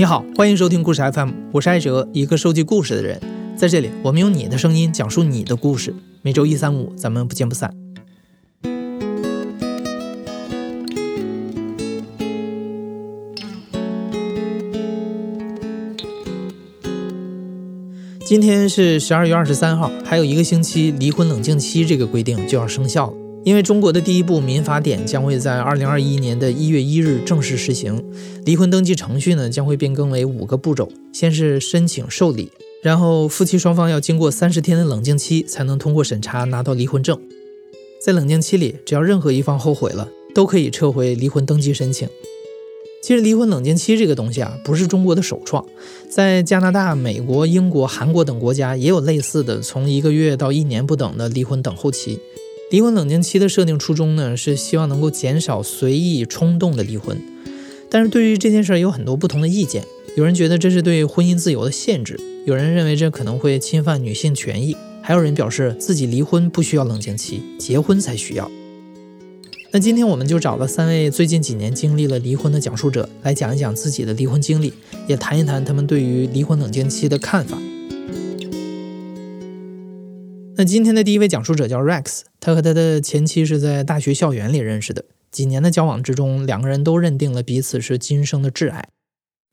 你好，欢迎收听故事 FM，我是艾哲，一个收集故事的人。在这里，我们用你的声音讲述你的故事。每周一、三、五，咱们不见不散。今天是十二月二十三号，还有一个星期，离婚冷静期这个规定就要生效了。因为中国的第一部民法典将会在二零二一年的一月一日正式实行，离婚登记程序呢将会变更为五个步骤：先是申请受理，然后夫妻双方要经过三十天的冷静期才能通过审查拿到离婚证。在冷静期里，只要任何一方后悔了，都可以撤回离婚登记申请。其实离婚冷静期这个东西啊，不是中国的首创，在加拿大、美国、英国、韩国等国家也有类似的从一个月到一年不等的离婚等候期。离婚冷静期的设定初衷呢，是希望能够减少随意冲动的离婚。但是对于这件事儿有很多不同的意见，有人觉得这是对婚姻自由的限制，有人认为这可能会侵犯女性权益，还有人表示自己离婚不需要冷静期，结婚才需要。那今天我们就找了三位最近几年经历了离婚的讲述者，来讲一讲自己的离婚经历，也谈一谈他们对于离婚冷静期的看法。那今天的第一位讲述者叫 Rex，他和他的前妻是在大学校园里认识的。几年的交往之中，两个人都认定了彼此是今生的挚爱。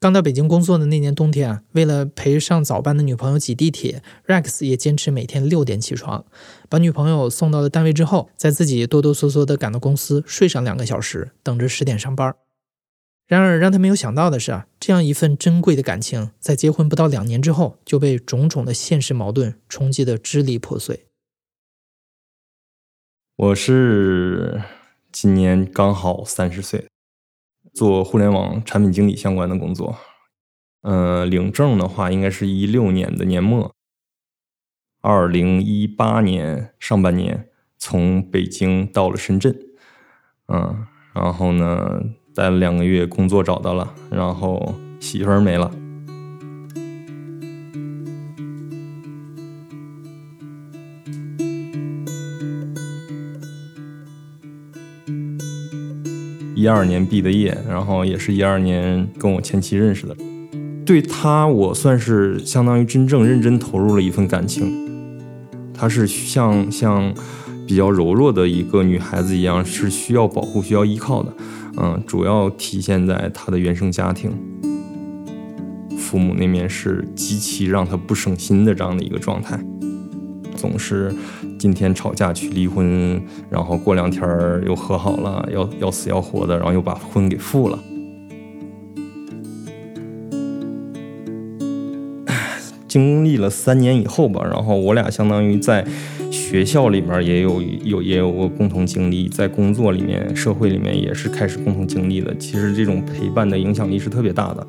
刚到北京工作的那年冬天啊，为了陪上早班的女朋友挤地铁，Rex 也坚持每天六点起床，把女朋友送到了单位之后，再自己哆哆嗦嗦地赶到公司，睡上两个小时，等着十点上班。然而，让他没有想到的是啊，这样一份珍贵的感情，在结婚不到两年之后，就被种种的现实矛盾冲击得支离破碎。我是今年刚好三十岁，做互联网产品经理相关的工作。嗯，领证的话，应该是一六年的年末，二零一八年上半年从北京到了深圳。嗯，然后呢？待了两个月，工作找到了，然后媳妇儿没了。一二年毕的业，然后也是一二年跟我前妻认识的。对他，我算是相当于真正认真投入了一份感情。她是像像比较柔弱的一个女孩子一样，是需要保护、需要依靠的。嗯，主要体现在她的原生家庭，父母那面是极其让她不省心的这样的一个状态，总是今天吵架去离婚，然后过两天又和好了，要要死要活的，然后又把婚给复了。经历了三年以后吧，然后我俩相当于在。学校里面也有有也有过共同经历，在工作里面、社会里面也是开始共同经历的。其实这种陪伴的影响力是特别大的，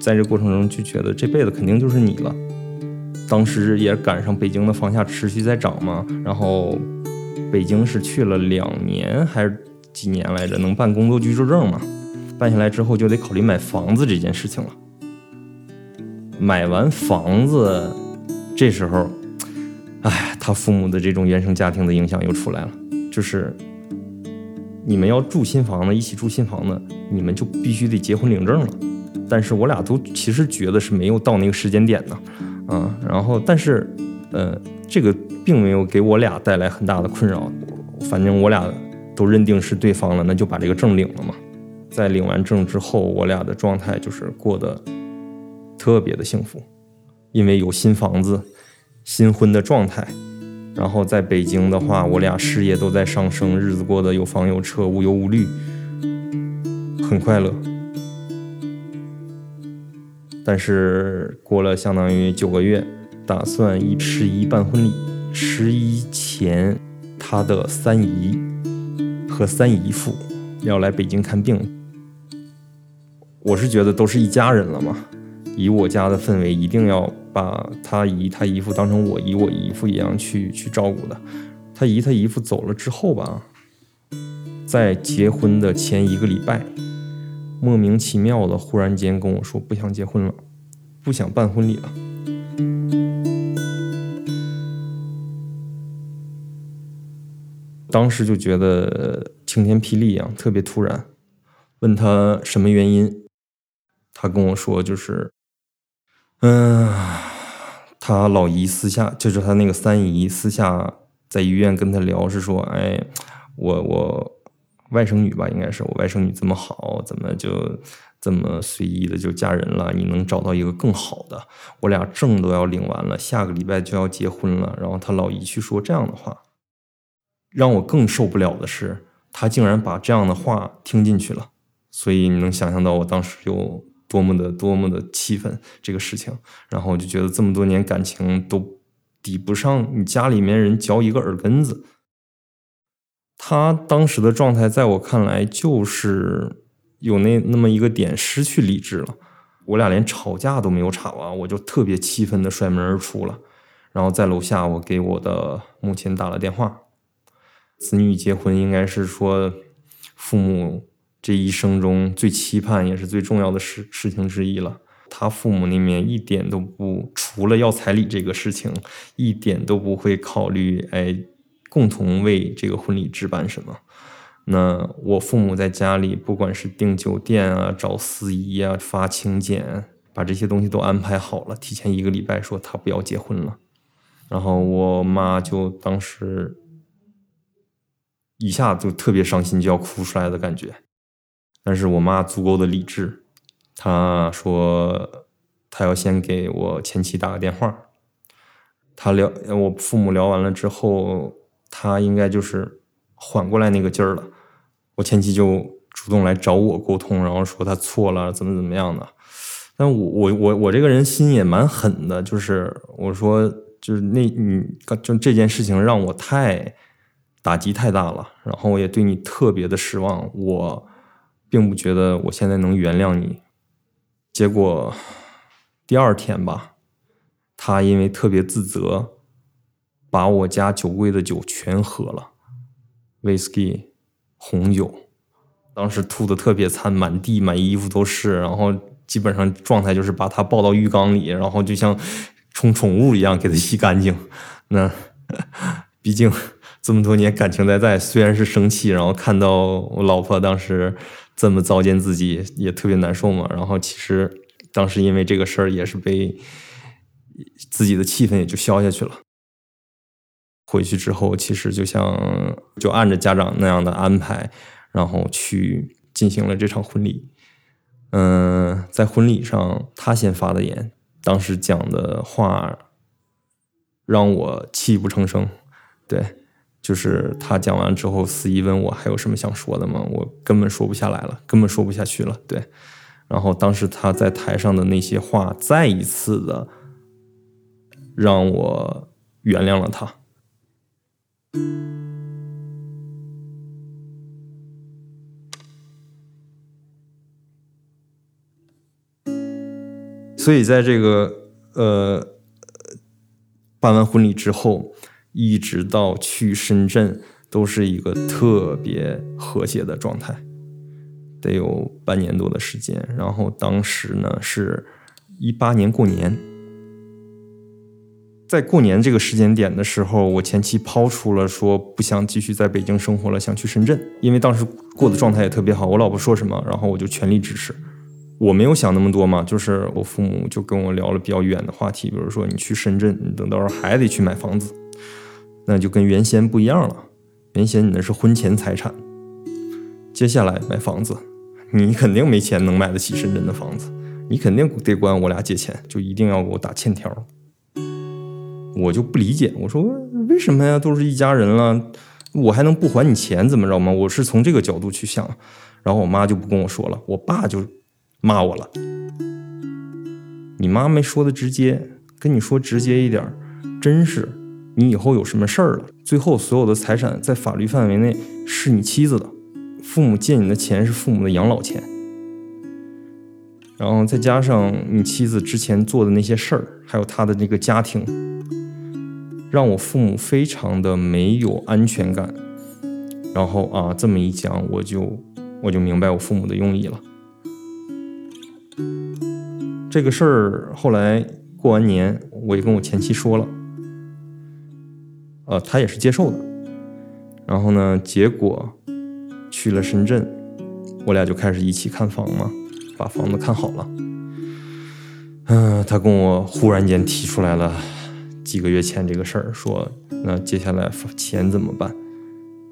在这过程中就觉得这辈子肯定就是你了。当时也赶上北京的房价持续在涨嘛，然后北京是去了两年还是几年来着？能办工作居住证嘛？办下来之后就得考虑买房子这件事情了。买完房子，这时候。哎，他父母的这种原生家庭的影响又出来了，就是你们要住新房子，一起住新房子，你们就必须得结婚领证了。但是我俩都其实觉得是没有到那个时间点呢，啊，然后但是，呃，这个并没有给我俩带来很大的困扰，反正我俩都认定是对方了，那就把这个证领了嘛。在领完证之后，我俩的状态就是过得特别的幸福，因为有新房子。新婚的状态，然后在北京的话，我俩事业都在上升，日子过得有房有车，无忧无虑，很快乐。但是过了相当于九个月，打算一十一办婚礼，十一前他的三姨和三姨父要来北京看病，我是觉得都是一家人了嘛。以我家的氛围，一定要把他姨、他姨父当成我姨、我姨父一样去去照顾的。他姨、他姨父走了之后吧，在结婚的前一个礼拜，莫名其妙的忽然间跟我说不想结婚了，不想办婚礼了。当时就觉得晴天霹雳一样，特别突然。问他什么原因？他跟我说，就是，嗯，他老姨私下，就是他那个三姨私下在医院跟他聊，是说，哎，我我外甥女吧，应该是我外甥女这么好，怎么就这么随意的就嫁人了？你能找到一个更好的？我俩证都要领完了，下个礼拜就要结婚了。然后他老姨去说这样的话，让我更受不了的是。他竟然把这样的话听进去了，所以你能想象到我当时就多么的多么的气愤这个事情。然后我就觉得这么多年感情都抵不上你家里面人嚼一个耳根子。他当时的状态在我看来就是有那那么一个点失去理智了。我俩连吵架都没有吵完，我就特别气愤的摔门而出了。然后在楼下，我给我的母亲打了电话。子女结婚应该是说，父母这一生中最期盼也是最重要的事事情之一了。他父母那边一点都不，除了要彩礼这个事情，一点都不会考虑，哎，共同为这个婚礼置办什么。那我父母在家里，不管是订酒店啊、找司仪啊、发请柬，把这些东西都安排好了，提前一个礼拜说他不要结婚了。然后我妈就当时。一下就特别伤心，就要哭出来的感觉。但是我妈足够的理智，她说她要先给我前妻打个电话。她聊我父母聊完了之后，她应该就是缓过来那个劲儿了。我前妻就主动来找我沟通，然后说她错了，怎么怎么样的。但我我我我这个人心也蛮狠的，就是我说就是那你就这件事情让我太。打击太大了，然后我也对你特别的失望。我并不觉得我现在能原谅你。结果第二天吧，他因为特别自责，把我家酒柜的酒全喝了，威士忌、红酒，当时吐的特别惨，满地满衣服都是，然后基本上状态就是把他抱到浴缸里，然后就像冲宠物一样给他洗干净。那 毕竟。这么多年感情在在，虽然是生气，然后看到我老婆当时这么糟践自己，也特别难受嘛。然后其实当时因为这个事儿，也是被自己的气氛也就消下去了。回去之后，其实就像就按着家长那样的安排，然后去进行了这场婚礼。嗯，在婚礼上他先发的言，当时讲的话让我泣不成声，对。就是他讲完之后，司仪问我还有什么想说的吗？我根本说不下来了，根本说不下去了。对，然后当时他在台上的那些话，再一次的让我原谅了他。所以在这个呃办完婚礼之后。一直到去深圳，都是一个特别和谐的状态，得有半年多的时间。然后当时呢，是一八年过年，在过年这个时间点的时候，我前妻抛出了说不想继续在北京生活了，想去深圳，因为当时过的状态也特别好。我老婆说什么，然后我就全力支持。我没有想那么多嘛，就是我父母就跟我聊了比较远的话题，比如说你去深圳，你等到时候还得去买房子。那就跟原先不一样了，原先你那是婚前财产，接下来买房子，你肯定没钱能买得起深圳的房子，你肯定得管我俩借钱，就一定要给我打欠条。我就不理解，我说为什么呀？都是一家人了，我还能不还你钱怎么着吗？我是从这个角度去想，然后我妈就不跟我说了，我爸就骂我了。你妈没说的直接，跟你说直接一点，真是。你以后有什么事儿了，最后所有的财产在法律范围内是你妻子的，父母借你的钱是父母的养老钱，然后再加上你妻子之前做的那些事儿，还有他的那个家庭，让我父母非常的没有安全感。然后啊，这么一讲，我就我就明白我父母的用意了。这个事儿后来过完年，我也跟我前妻说了。呃，他也是接受的，然后呢，结果去了深圳，我俩就开始一起看房嘛，把房子看好了。嗯，他跟我忽然间提出来了几个月前这个事儿，说那接下来钱怎么办？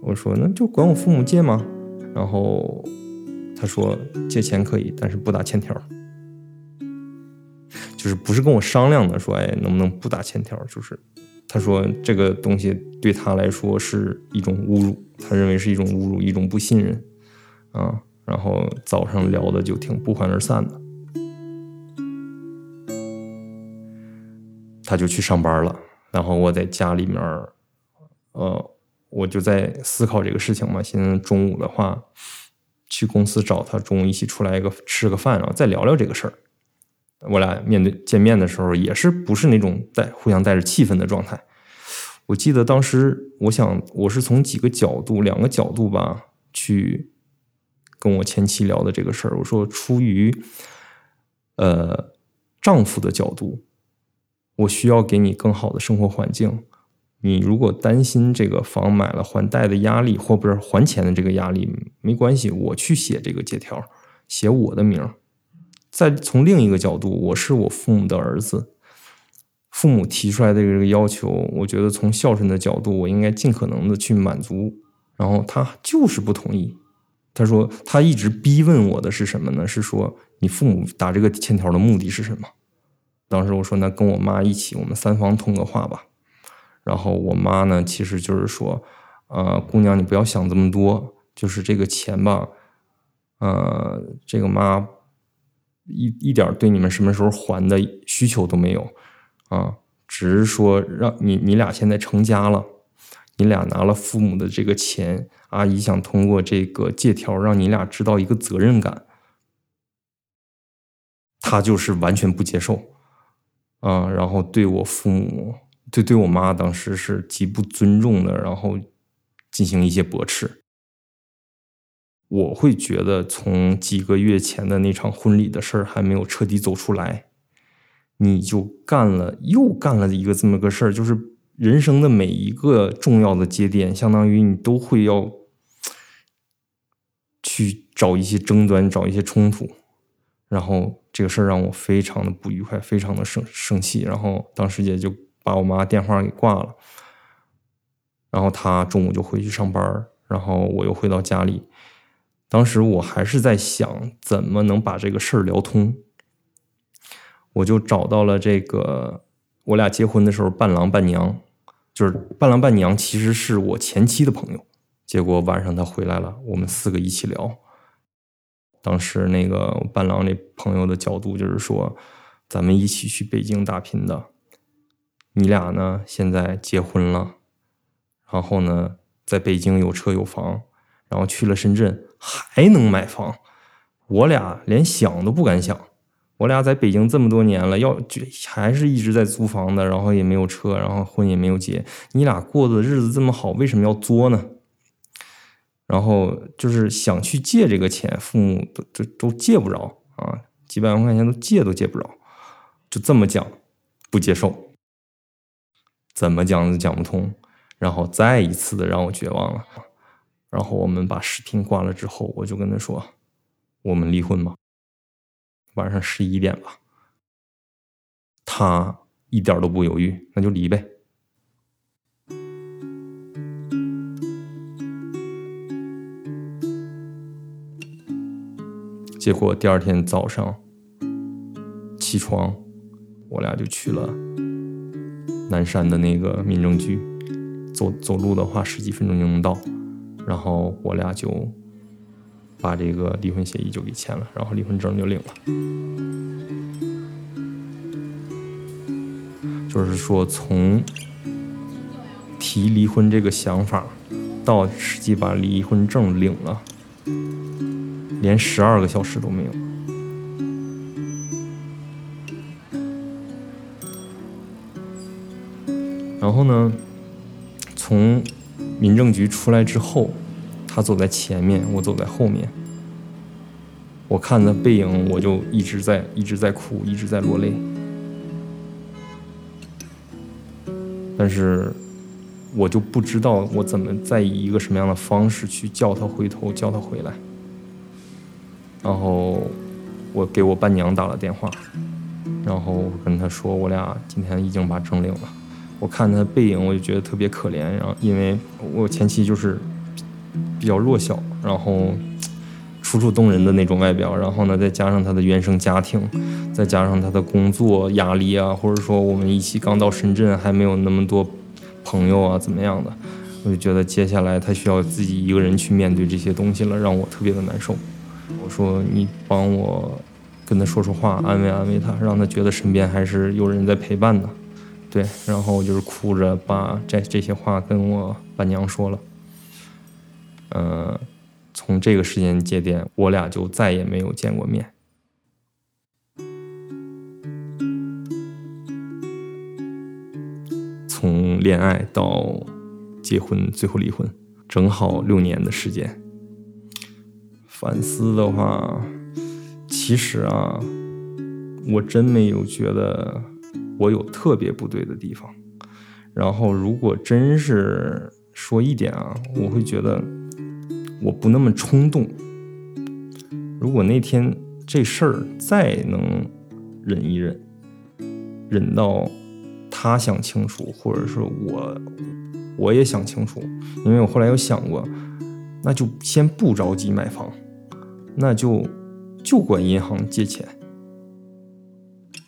我说那就管我父母借吗？然后他说借钱可以，但是不打欠条。就是不是跟我商量的，说哎能不能不打欠条？就是他说这个东西对他来说是一种侮辱，他认为是一种侮辱，一种不信任啊。然后早上聊的就挺不欢而散的，他就去上班了。然后我在家里面，呃，我就在思考这个事情嘛。现在中午的话，去公司找他，中午一起出来一个吃个饭，然后再聊聊这个事儿。我俩面对见面的时候，也是不是那种带互相带着气氛的状态。我记得当时，我想我是从几个角度，两个角度吧，去跟我前妻聊的这个事儿。我说，出于呃丈夫的角度，我需要给你更好的生活环境。你如果担心这个房买了还贷的压力，或不是还钱的这个压力，没关系，我去写这个借条，写我的名儿。再从另一个角度，我是我父母的儿子，父母提出来的这个要求，我觉得从孝顺的角度，我应该尽可能的去满足。然后他就是不同意，他说他一直逼问我的是什么呢？是说你父母打这个欠条的目的是什么？当时我说那跟我妈一起，我们三方通个话吧。然后我妈呢，其实就是说，呃，姑娘你不要想这么多，就是这个钱吧，呃，这个妈。一一点对你们什么时候还的需求都没有，啊，只是说让你你俩现在成家了，你俩拿了父母的这个钱，阿姨想通过这个借条让你俩知道一个责任感，他就是完全不接受，啊，然后对我父母，对对我妈当时是极不尊重的，然后进行一些驳斥。我会觉得，从几个月前的那场婚礼的事儿还没有彻底走出来，你就干了又干了一个这么个事儿，就是人生的每一个重要的节点，相当于你都会要去找一些争端，找一些冲突，然后这个事儿让我非常的不愉快，非常的生生气，然后当时也就把我妈电话给挂了，然后她中午就回去上班，然后我又回到家里。当时我还是在想怎么能把这个事儿聊通，我就找到了这个我俩结婚的时候伴郎伴娘，就是伴郎伴娘其实是我前妻的朋友。结果晚上他回来了，我们四个一起聊。当时那个伴郎那朋友的角度就是说，咱们一起去北京打拼的，你俩呢现在结婚了，然后呢在北京有车有房。然后去了深圳，还能买房，我俩连想都不敢想。我俩在北京这么多年了，要还是一直在租房的，然后也没有车，然后婚也没有结。你俩过的日子这么好，为什么要作呢？然后就是想去借这个钱，父母都都都借不着啊，几百万块钱都借都借不着，就这么讲，不接受，怎么讲都讲不通，然后再一次的让我绝望了。然后我们把视频挂了之后，我就跟他说：“我们离婚吧，晚上十一点吧。”他一点都不犹豫，那就离呗。结果第二天早上起床，我俩就去了南山的那个民政局，走走路的话十几分钟就能到。然后我俩就把这个离婚协议就给签了，然后离婚证就领了。就是说，从提离婚这个想法到实际把离婚证领了，连十二个小时都没有。然后呢，从。民政局出来之后，他走在前面，我走在后面。我看他背影，我就一直在一直在哭，一直在落泪。但是，我就不知道我怎么再以一个什么样的方式去叫他回头，叫他回来。然后，我给我伴娘打了电话，然后跟他说，我俩今天已经把证领了。我看他背影，我就觉得特别可怜。然后因为我前妻就是比较弱小，然后楚楚动人的那种外表，然后呢再加上他的原生家庭，再加上他的工作压力啊，或者说我们一起刚到深圳，还没有那么多朋友啊，怎么样的，我就觉得接下来他需要自己一个人去面对这些东西了，让我特别的难受。我说你帮我跟他说说话，安慰安慰他，让他觉得身边还是有人在陪伴的。对，然后就是哭着把这这些话跟我伴娘说了。呃，从这个时间节点，我俩就再也没有见过面。从恋爱到结婚，最后离婚，正好六年的时间。反思的话，其实啊，我真没有觉得我有特别不对的地方。然后，如果真是说一点啊，我会觉得我不那么冲动。如果那天这事儿再能忍一忍，忍到他想清楚，或者是我我也想清楚，因为我后来有想过，那就先不着急买房，那就就管银行借钱，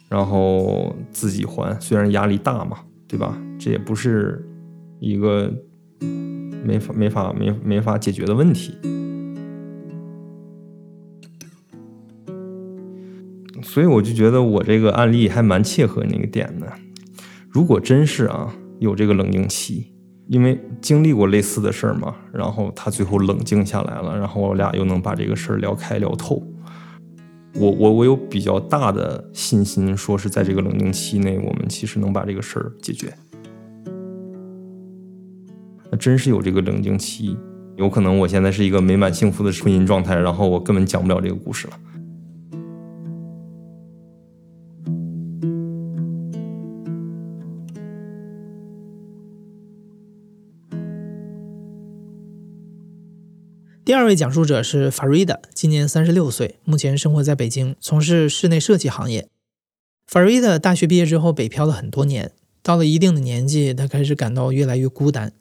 然后自己还，虽然压力大嘛，对吧？这也不是一个没法没法没没法解决的问题。所以我就觉得我这个案例还蛮切合那个点的。如果真是啊有这个冷静期，因为经历过类似的事儿嘛，然后他最后冷静下来了，然后我俩又能把这个事儿聊开聊透。我我我有比较大的信心，说是在这个冷静期内，我们其实能把这个事儿解决。那真是有这个冷静期，有可能我现在是一个美满幸福的婚姻状态，然后我根本讲不了这个故事了。第二位讲述者是 Farida，今年三十六岁，目前生活在北京，从事室内设计行业。Farida 大学毕业之后北漂了很多年，到了一定的年纪，他开始感到越来越孤单。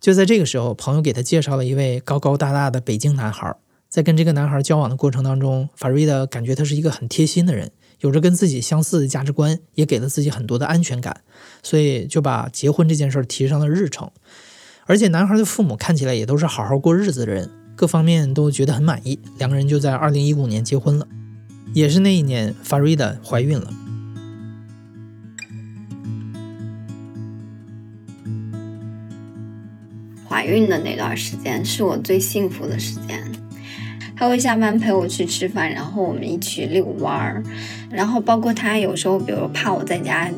就在这个时候，朋友给他介绍了一位高高大大的北京男孩。在跟这个男孩交往的过程当中，Farida 感觉他是一个很贴心的人，有着跟自己相似的价值观，也给了自己很多的安全感，所以就把结婚这件事提上了日程。而且男孩的父母看起来也都是好好过日子的人。各方面都觉得很满意，两个人就在二零一五年结婚了。也是那一年，Farida 怀孕了。怀孕的那段时间是我最幸福的时间，他会下班陪我去吃饭，然后我们一起遛弯儿，然后包括他有时候，比如怕我在家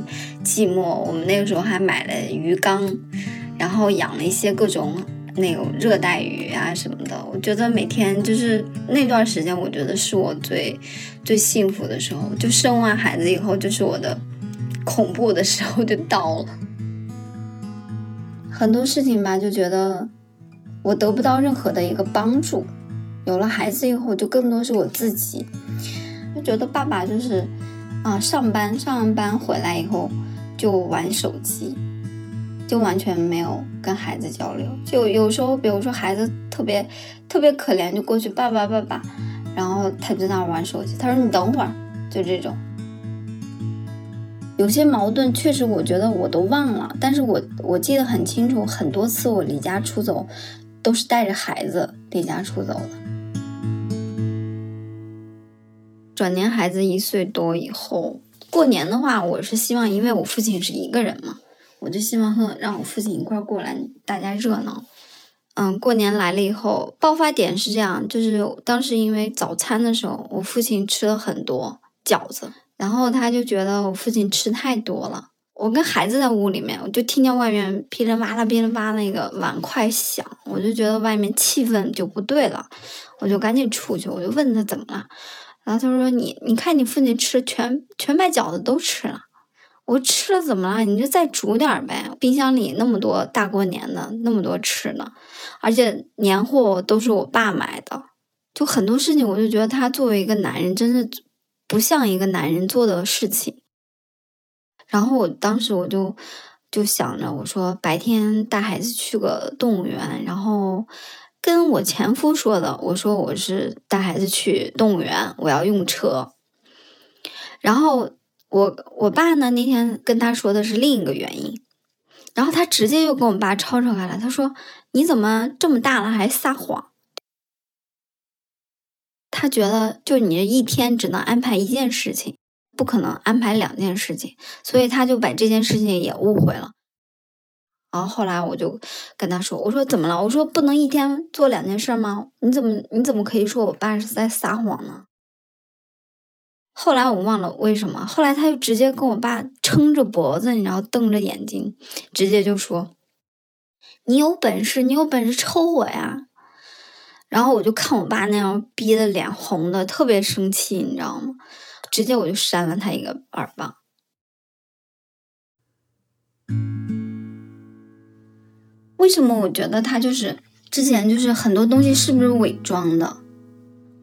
寂寞，我们那个时候还买了鱼缸，然后养了一些各种。那种热带鱼啊什么的，我觉得每天就是那段时间，我觉得是我最最幸福的时候。就生完孩子以后，就是我的恐怖的时候就到了。很多事情吧，就觉得我得不到任何的一个帮助。有了孩子以后，就更多是我自己，就觉得爸爸就是啊，上班上完班回来以后就玩手机。就完全没有跟孩子交流，就有时候，比如说孩子特别特别可怜，就过去爸爸爸爸，然后他就在那玩手机。他说：“你等会儿。”就这种，有些矛盾确实，我觉得我都忘了，但是我我记得很清楚，很多次我离家出走，都是带着孩子离家出走的。转年孩子一岁多以后，过年的话，我是希望，因为我父亲是一个人嘛。我就希望和让我父亲一块过来，大家热闹。嗯，过年来了以后，爆发点是这样，就是当时因为早餐的时候，我父亲吃了很多饺子，然后他就觉得我父亲吃太多了。我跟孩子在屋里面，我就听见外面噼里啪啦、噼里啪啦那个碗筷响，我就觉得外面气氛就不对了，我就赶紧出去，我就问他怎么了，然后他说：“你你看你父亲吃全全把饺子都吃了。”我吃了怎么了？你就再煮点呗。冰箱里那么多大过年的，那么多吃的，而且年货都是我爸买的，就很多事情，我就觉得他作为一个男人，真的不像一个男人做的事情。然后我当时我就就想着，我说白天带孩子去个动物园，然后跟我前夫说的，我说我是带孩子去动物园，我要用车。然后我我爸呢那天跟他说的是另一个原因，然后他直接又跟我爸吵吵开了，他说你怎么这么大了还撒谎？他觉得就你这一天只能安排一件事情。不可能安排两件事情，所以他就把这件事情也误会了。然后后来我就跟他说：“我说怎么了？我说不能一天做两件事吗？你怎么你怎么可以说我爸是在撒谎呢？”后来我忘了为什么，后来他就直接跟我爸撑着脖子，然后瞪着眼睛，直接就说：“你有本事，你有本事抽我呀！”然后我就看我爸那样逼得脸红的，特别生气，你知道吗？直接我就扇了他一个耳光。为什么我觉得他就是之前就是很多东西是不是伪装的？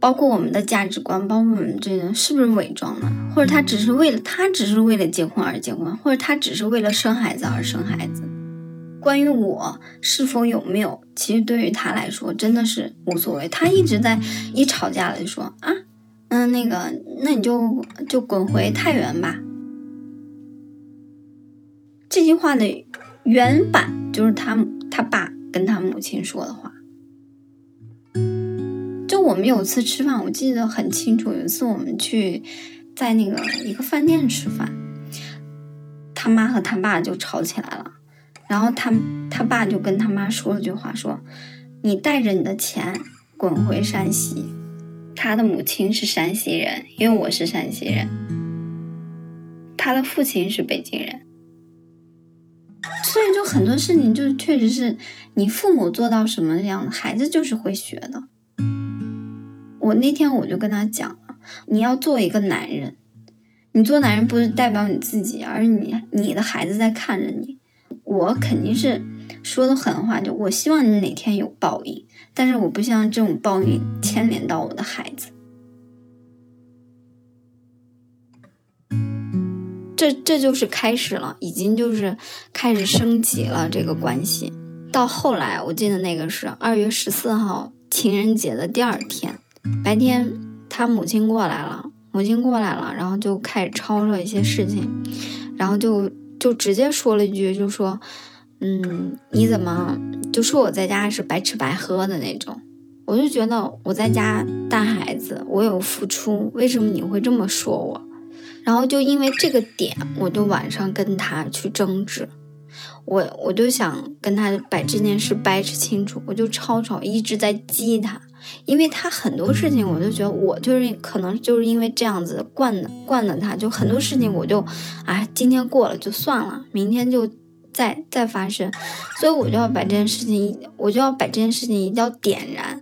包括我们的价值观，包括我们这个是不是伪装的？或者他只是为了他只是为了结婚而结婚，或者他只是为了生孩子而生孩子？关于我是否有没有，其实对于他来说真的是无所谓。他一直在一吵架了就说啊。嗯，那个，那你就就滚回太原吧。这句话的原版就是他他爸跟他母亲说的话。就我们有次吃饭，我记得很清楚。有一次我们去在那个一个饭店吃饭，他妈和他爸就吵起来了。然后他他爸就跟他妈说了句话，说：“你带着你的钱滚回山西。”他的母亲是山西人，因为我是山西人。他的父亲是北京人，所以就很多事情就确实是你父母做到什么样的，孩子就是会学的。我那天我就跟他讲了，你要做一个男人，你做男人不是代表你自己，而是你你的孩子在看着你。我肯定是说的狠话，就我希望你哪天有报应。但是我不希望这种报应牵连到我的孩子，这这就是开始了，已经就是开始升级了这个关系。到后来，我记得那个是二月十四号情人节的第二天，白天他母亲过来了，母亲过来了，然后就开始吵吵一些事情，然后就就直接说了一句，就说。嗯，你怎么就说我在家是白吃白喝的那种？我就觉得我在家带孩子，我有付出，为什么你会这么说我？然后就因为这个点，我就晚上跟他去争执，我我就想跟他把这件事掰扯清楚，我就吵吵，一直在激他，因为他很多事情，我就觉得我就是可能就是因为这样子惯的惯的他，就很多事情我就，哎，今天过了就算了，明天就。再再发生，所以我就要把这件事情，我就要把这件事情一定要点燃，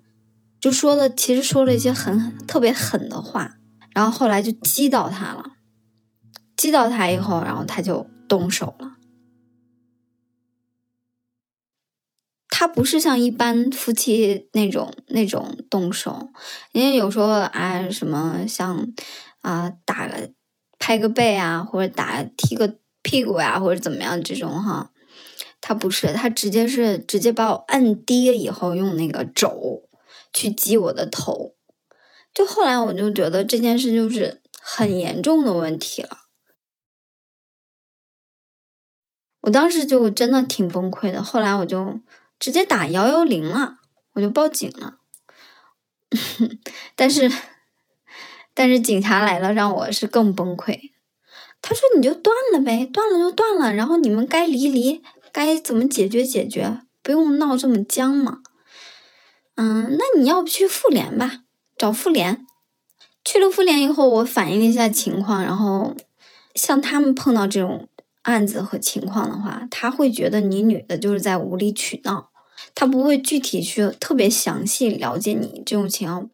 就说了，其实说了一些很特别狠的话，然后后来就击倒他了，击倒他以后，然后他就动手了。他不是像一般夫妻那种那种动手，因为有时候啊什么像啊打个拍个背啊，或者打踢个。屁股呀，或者怎么样这种哈，他不是，他直接是直接把我摁低了以后，用那个肘去击我的头。就后来我就觉得这件事就是很严重的问题了。我当时就真的挺崩溃的，后来我就直接打幺幺零了，我就报警了。但是，但是警察来了，让我是更崩溃。他说：“你就断了呗，断了就断了，然后你们该离离，该怎么解决解决，不用闹这么僵嘛。嗯，那你要不去妇联吧，找妇联。去了妇联以后，我反映了一下情况，然后像他们碰到这种案子和情况的话，他会觉得你女的就是在无理取闹，他不会具体去特别详细了解你这种情况。”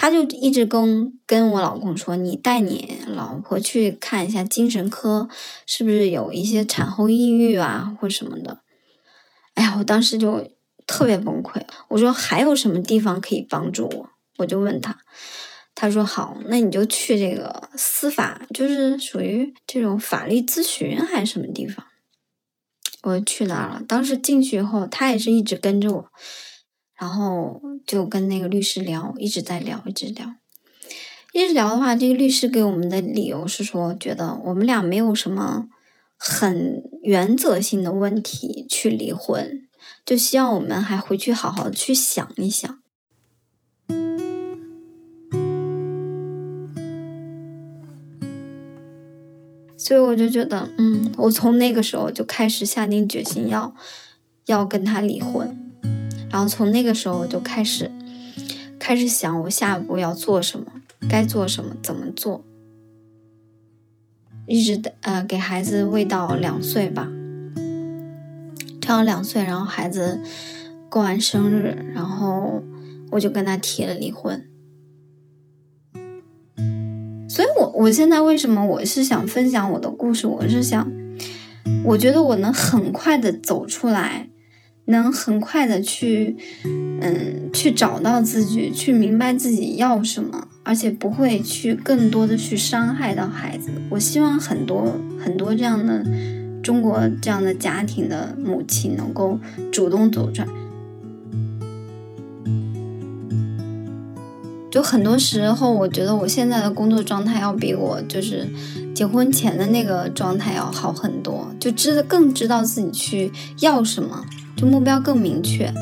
他就一直跟跟我老公说：“你带你老婆去看一下精神科，是不是有一些产后抑郁啊，或什么的？”哎呀，我当时就特别崩溃。我说：“还有什么地方可以帮助我？”我就问他，他说好，那你就去这个司法，就是属于这种法律咨询还是什么地方？我去哪儿了。当时进去以后，他也是一直跟着我，然后就跟那个律师聊，一直在聊，一直聊。一直聊的话，这个律师给我们的理由是说，觉得我们俩没有什么很原则性的问题去离婚，就希望我们还回去好好去想一想。所以我就觉得，嗯，我从那个时候就开始下定决心要要跟他离婚，然后从那个时候我就开始开始想我下一步要做什么。该做什么，怎么做？一直呃给孩子喂到两岁吧，这样两岁，然后孩子过完生日，然后我就跟他提了离婚。我我现在为什么我是想分享我的故事？我是想，我觉得我能很快的走出来，能很快的去，嗯，去找到自己，去明白自己要什么。而且不会去更多的去伤害到孩子。我希望很多很多这样的中国这样的家庭的母亲能够主动走出来。就很多时候，我觉得我现在的工作状态要比我就是结婚前的那个状态要好很多，就知更知道自己去要什么，就目标更明确。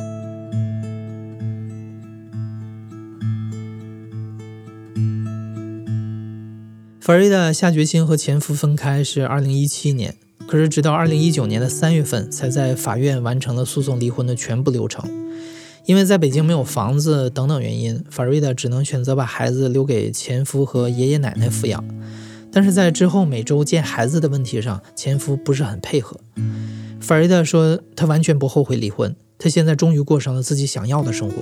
法瑞达下决心和前夫分开是二零一七年，可是直到二零一九年的三月份，才在法院完成了诉讼离婚的全部流程。因为在北京没有房子等等原因，法瑞达只能选择把孩子留给前夫和爷爷奶奶抚养。但是在之后每周见孩子的问题上，前夫不是很配合。法瑞达说，他完全不后悔离婚，他现在终于过上了自己想要的生活。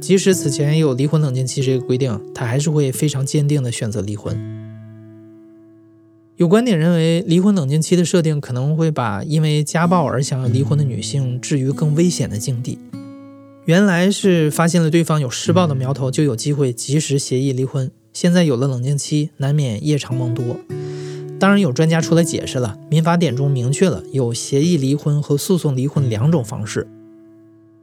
即使此前有离婚冷静期这个规定，他还是会非常坚定地选择离婚。有观点认为，离婚冷静期的设定可能会把因为家暴而想要离婚的女性置于更危险的境地。原来是发现了对方有施暴的苗头，就有机会及时协议离婚。现在有了冷静期，难免夜长梦多。当然，有专家出来解释了，民法典中明确了有协议离婚和诉讼离婚两种方式。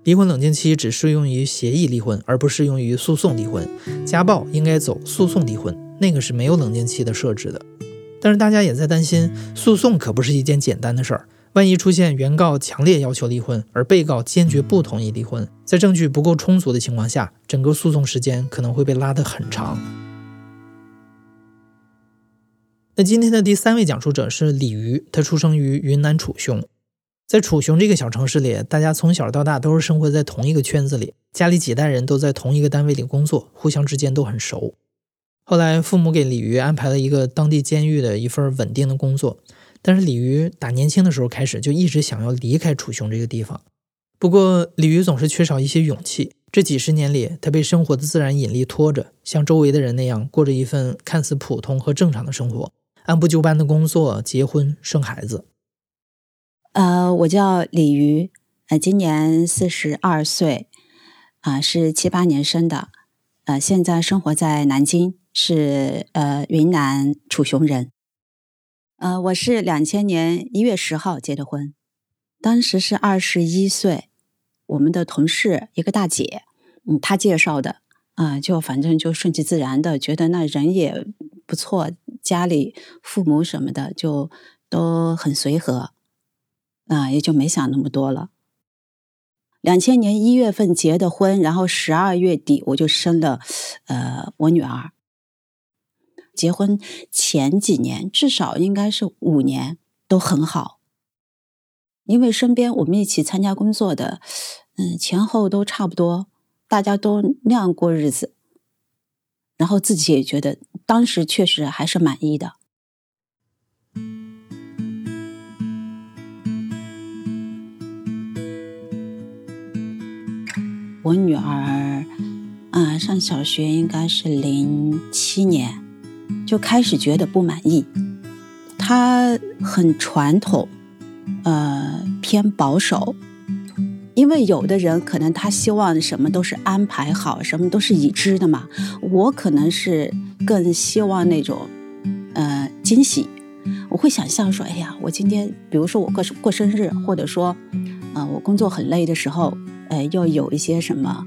离婚冷静期只适用于协议离婚，而不适用于诉讼离婚。家暴应该走诉讼离婚，那个是没有冷静期的设置的。但是大家也在担心，诉讼可不是一件简单的事儿。万一出现原告强烈要求离婚，而被告坚决不同意离婚，在证据不够充足的情况下，整个诉讼时间可能会被拉得很长。那今天的第三位讲述者是李鱼，他出生于云南楚雄。在楚雄这个小城市里，大家从小到大都是生活在同一个圈子里，家里几代人都在同一个单位里工作，互相之间都很熟。后来，父母给李鱼安排了一个当地监狱的一份稳定的工作，但是李鱼打年轻的时候开始就一直想要离开楚雄这个地方。不过，李鱼总是缺少一些勇气。这几十年里，他被生活的自然引力拖着，像周围的人那样过着一份看似普通和正常的生活，按部就班的工作、结婚、生孩子。呃，我叫李鱼，呃，今年四十二岁，啊，是七八年生的，呃，现在生活在南京，是呃云南楚雄人，呃，我是两千年一月十号结的婚，当时是二十一岁，我们的同事一个大姐，嗯，她介绍的，啊，就反正就顺其自然的，觉得那人也不错，家里父母什么的就都很随和。啊，也就没想那么多了。两千年一月份结的婚，然后十二月底我就生了，呃，我女儿。结婚前几年，至少应该是五年都很好，因为身边我们一起参加工作的，嗯，前后都差不多，大家都那样过日子，然后自己也觉得当时确实还是满意的。我女儿啊，上小学应该是零七年就开始觉得不满意。他很传统，呃，偏保守，因为有的人可能他希望什么都是安排好，什么都是已知的嘛。我可能是更希望那种，呃，惊喜。我会想象说，哎呀，我今天，比如说我过过生日，或者说，呃，我工作很累的时候，呃，要有一些什么，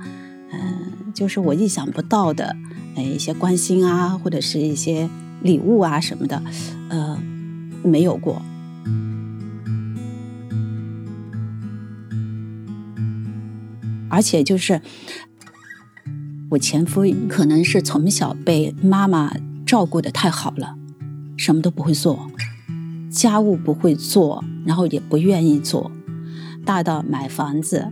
嗯，就是我意想不到的，呃，一些关心啊，或者是一些礼物啊什么的，呃，没有过。而且就是我前夫可能是从小被妈妈照顾的太好了，什么都不会做，家务不会做，然后也不愿意做。大到买房子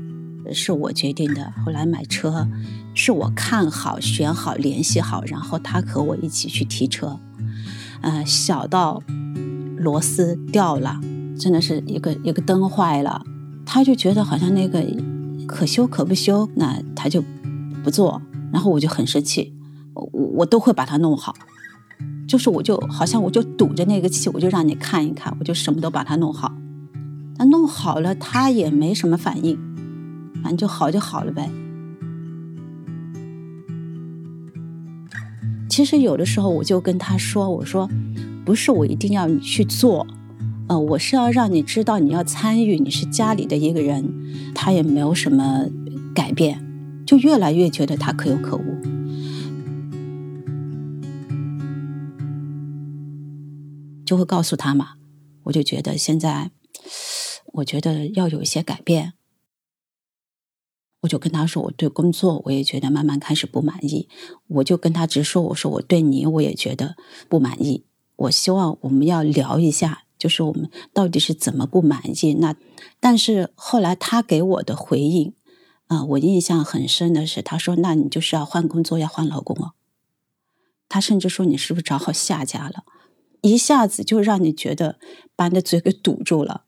是我决定的，后来买车是我看好、选好、联系好，然后他和我一起去提车。呃，小到螺丝掉了，真的是一个一个灯坏了，他就觉得好像那个。可修可不修，那他就不做，然后我就很生气，我我都会把它弄好，就是我就好像我就堵着那个气，我就让你看一看，我就什么都把它弄好，那弄好了他也没什么反应，反正就好就好了呗。其实有的时候我就跟他说，我说不是我一定要你去做。呃，我是要让你知道你要参与，你是家里的一个人，他也没有什么改变，就越来越觉得他可有可无，就会告诉他嘛，我就觉得现在，我觉得要有一些改变，我就跟他说，我对工作我也觉得慢慢开始不满意，我就跟他直说，我说我对你我也觉得不满意，我希望我们要聊一下。就是我们到底是怎么不满意？那但是后来他给我的回应，啊，我印象很深的是，他说：“那你就是要换工作，要换老公哦。”他甚至说：“你是不是找好下家了？”一下子就让你觉得把你的嘴给堵住了。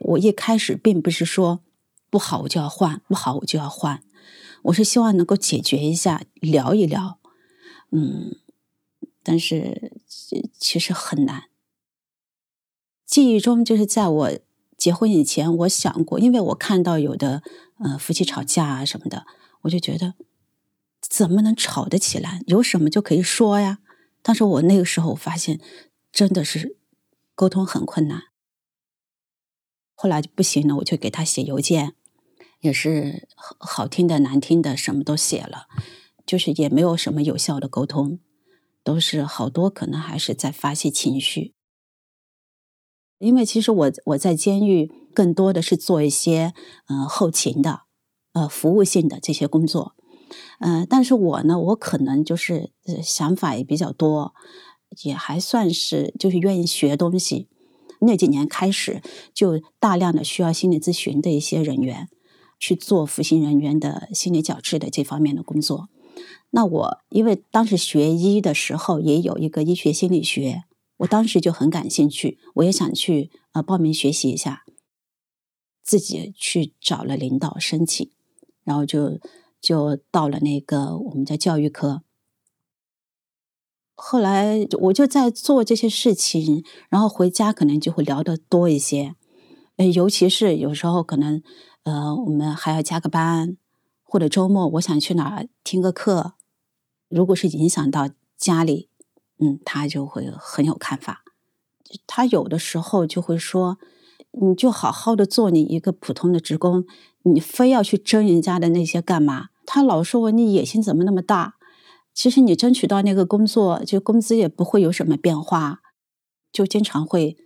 我一开始并不是说不好我就要换，不好我就要换，我是希望能够解决一下，聊一聊。嗯，但是其实很难。记忆中，就是在我结婚以前，我想过，因为我看到有的呃夫妻吵架啊什么的，我就觉得怎么能吵得起来？有什么就可以说呀。但是我那个时候我发现，真的是沟通很困难。后来就不行了，我就给他写邮件，也是好听的、难听的，什么都写了，就是也没有什么有效的沟通，都是好多可能还是在发泄情绪。因为其实我我在监狱更多的是做一些呃后勤的呃服务性的这些工作，呃，但是我呢，我可能就是想法也比较多，也还算是就是愿意学东西。那几年开始就大量的需要心理咨询的一些人员去做服刑人员的心理矫治的这方面的工作。那我因为当时学医的时候也有一个医学心理学。我当时就很感兴趣，我也想去呃报名学习一下，自己去找了领导申请，然后就就到了那个我们叫教育科。后来我就在做这些事情，然后回家可能就会聊得多一些，呃，尤其是有时候可能呃我们还要加个班，或者周末我想去哪儿听个课，如果是影响到家里。嗯，他就会很有看法。他有的时候就会说：“你就好好的做你一个普通的职工，你非要去争人家的那些干嘛？”他老说我你野心怎么那么大？其实你争取到那个工作，就工资也不会有什么变化，就经常会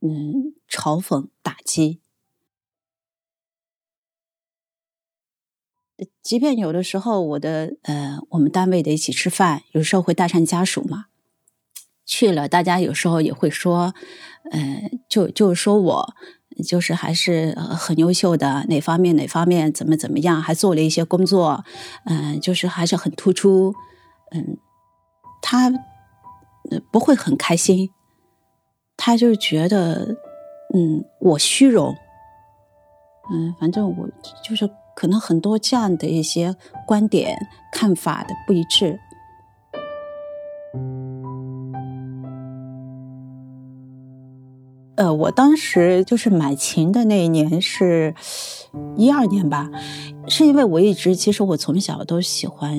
嗯嘲讽打击。即便有的时候我的呃我们单位的一起吃饭，有时候会带上家属嘛。去了，大家有时候也会说，呃，就就是说我就是还是很优秀的，哪方面哪方面怎么怎么样，还做了一些工作，嗯，就是还是很突出，嗯，他不会很开心，他就觉得，嗯，我虚荣，嗯，反正我就是可能很多这样的一些观点看法的不一致。呃，我当时就是买琴的那一年是一二年吧，是因为我一直其实我从小都喜欢，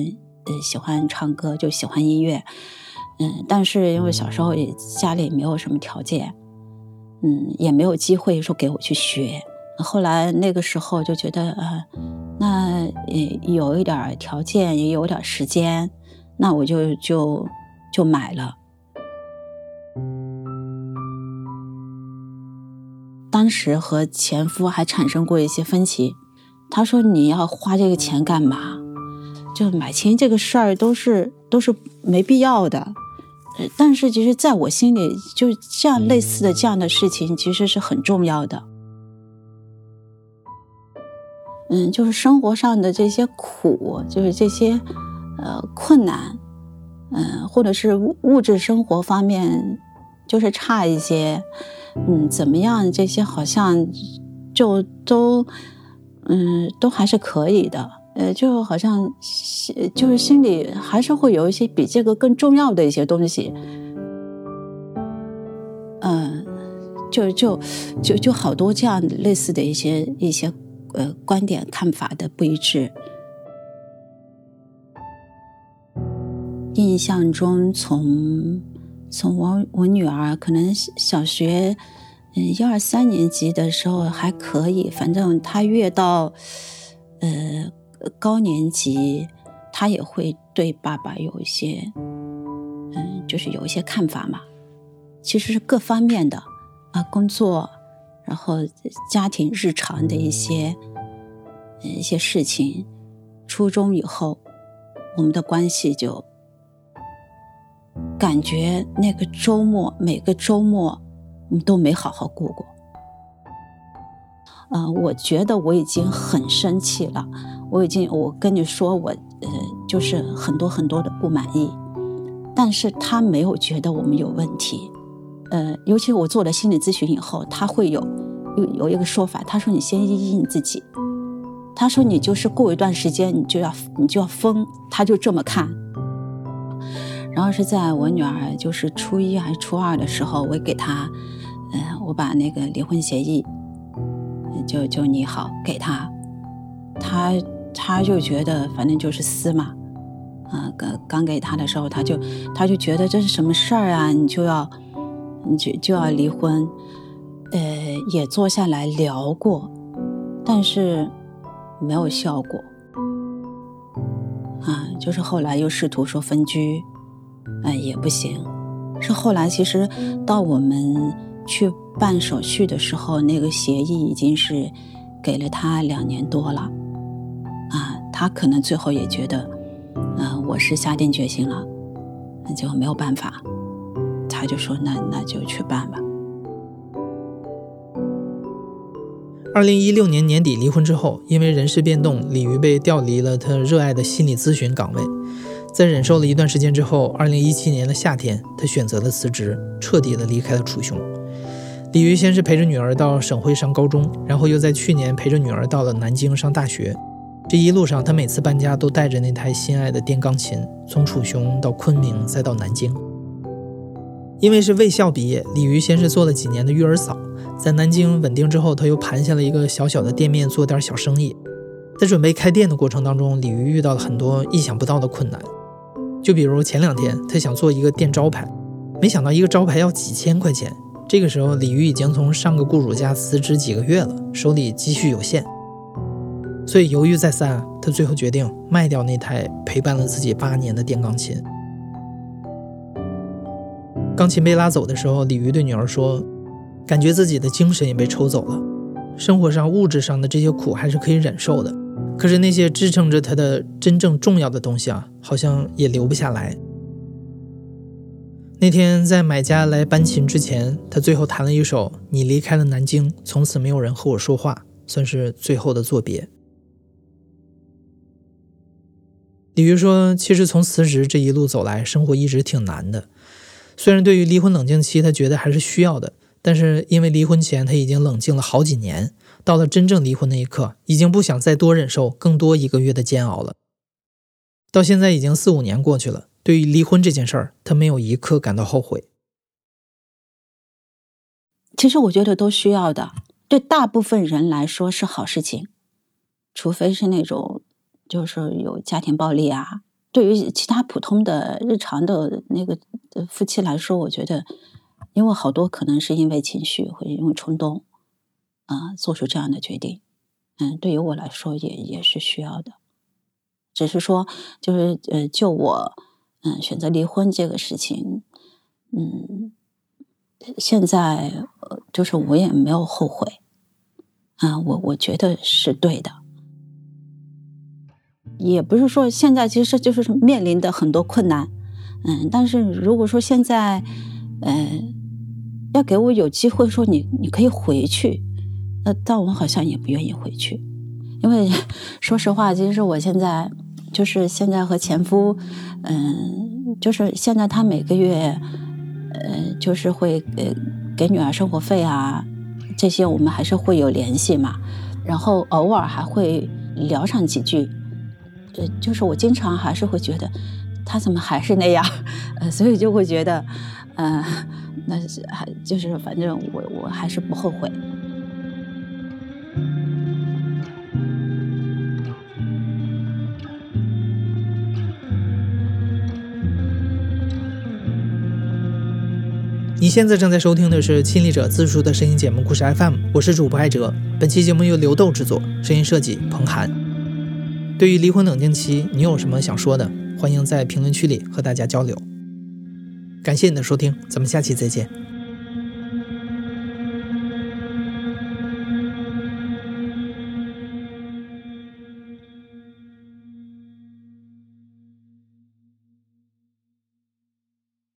呃，喜欢唱歌，就喜欢音乐，嗯，但是因为小时候也家里没有什么条件，嗯，也没有机会说给我去学。后来那个时候就觉得，呃，那也有一点条件，也有点时间，那我就就就买了。当时和前夫还产生过一些分歧，他说：“你要花这个钱干嘛？就买琴这个事儿都是都是没必要的。”但是其实在我心里，就这样类似的这样的事情，其实是很重要的。嗯，就是生活上的这些苦，就是这些呃困难，嗯，或者是物质生活方面就是差一些。嗯，怎么样？这些好像就都，嗯，都还是可以的。呃，就好像就是心里还是会有一些比这个更重要的一些东西。嗯，就就就就好多这样类似的一些一些呃观点看法的不一致。印象中从。从我我女儿可能小学，嗯一二三年级的时候还可以，反正她越到，呃高年级，她也会对爸爸有一些，嗯就是有一些看法嘛。其实是各方面的啊，工作，然后家庭日常的一些，一些事情。初中以后，我们的关系就。感觉那个周末，每个周末，我们都没好好过过。嗯，我觉得我已经很生气了，我已经，我跟你说，我呃，就是很多很多的不满意。但是他没有觉得我们有问题，呃，尤其我做了心理咨询以后，他会有有有一个说法，他说你先依依你自己，他说你就是过一段时间你就要你就要疯，他就这么看。然后是在我女儿就是初一还是初二的时候，我给她，嗯，我把那个离婚协议，就就拟好给她，她她就觉得反正就是撕嘛，啊，刚刚给她的时候，她就她就觉得这是什么事儿啊，你就要你就就要离婚，也坐下来聊过，但是没有效果，啊，就是后来又试图说分居。哎，也不行。是后来，其实到我们去办手续的时候，那个协议已经是给了他两年多了。啊，他可能最后也觉得，嗯，我是下定决心了，那就没有办法。他就说：“那那就去办吧。”二零一六年年底离婚之后，因为人事变动，李瑜被调离了他热爱的心理咨询岗位。在忍受了一段时间之后，二零一七年的夏天，他选择了辞职，彻底的离开了楚雄。李瑜先是陪着女儿到省会上高中，然后又在去年陪着女儿到了南京上大学。这一路上，他每次搬家都带着那台心爱的电钢琴，从楚雄到昆明，再到南京。因为是卫校毕业，李瑜先是做了几年的育儿嫂，在南京稳定之后，他又盘下了一个小小的店面，做点小生意。在准备开店的过程当中，李鱼遇到了很多意想不到的困难。就比如前两天，他想做一个店招牌，没想到一个招牌要几千块钱。这个时候，李鱼已经从上个雇主家辞职几个月了，手里积蓄有限，所以犹豫再三，他最后决定卖掉那台陪伴了自己八年的电钢琴。钢琴被拉走的时候，李鱼对女儿说：“感觉自己的精神也被抽走了，生活上物质上的这些苦还是可以忍受的。”可是那些支撑着他的真正重要的东西啊，好像也留不下来。那天在买家来搬琴之前，他最后弹了一首《你离开了南京，从此没有人和我说话》，算是最后的作别。李鱼说：“其实从辞职这一路走来，生活一直挺难的。虽然对于离婚冷静期，他觉得还是需要的，但是因为离婚前他已经冷静了好几年。”到了真正离婚那一刻，已经不想再多忍受更多一个月的煎熬了。到现在已经四五年过去了，对于离婚这件事儿，他没有一刻感到后悔。其实我觉得都需要的，对大部分人来说是好事情，除非是那种就是有家庭暴力啊。对于其他普通的日常的那个夫妻来说，我觉得，因为好多可能是因为情绪或者因为冲动啊做出这样的决定。嗯，对于我来说也也是需要的，只是说就是呃，就我嗯选择离婚这个事情，嗯。现在就是我也没有后悔，啊，我我觉得是对的，也不是说现在其实就是面临的很多困难，嗯，但是如果说现在，嗯，要给我有机会说你你可以回去，那但我好像也不愿意回去，因为说实话，其实我现在就是现在和前夫，嗯，就是现在他每个月。呃，就是会呃给女儿生活费啊，这些我们还是会有联系嘛，然后偶尔还会聊上几句，呃，就是我经常还是会觉得他怎么还是那样，呃，所以就会觉得，呃，那是还就是反正我我还是不后悔。你现在正在收听的是亲历者自述的声音节目故事 FM，我是主播艾哲。本期节目由刘豆制作，声音设计彭涵。对于离婚冷静期，你有什么想说的？欢迎在评论区里和大家交流。感谢你的收听，咱们下期再见。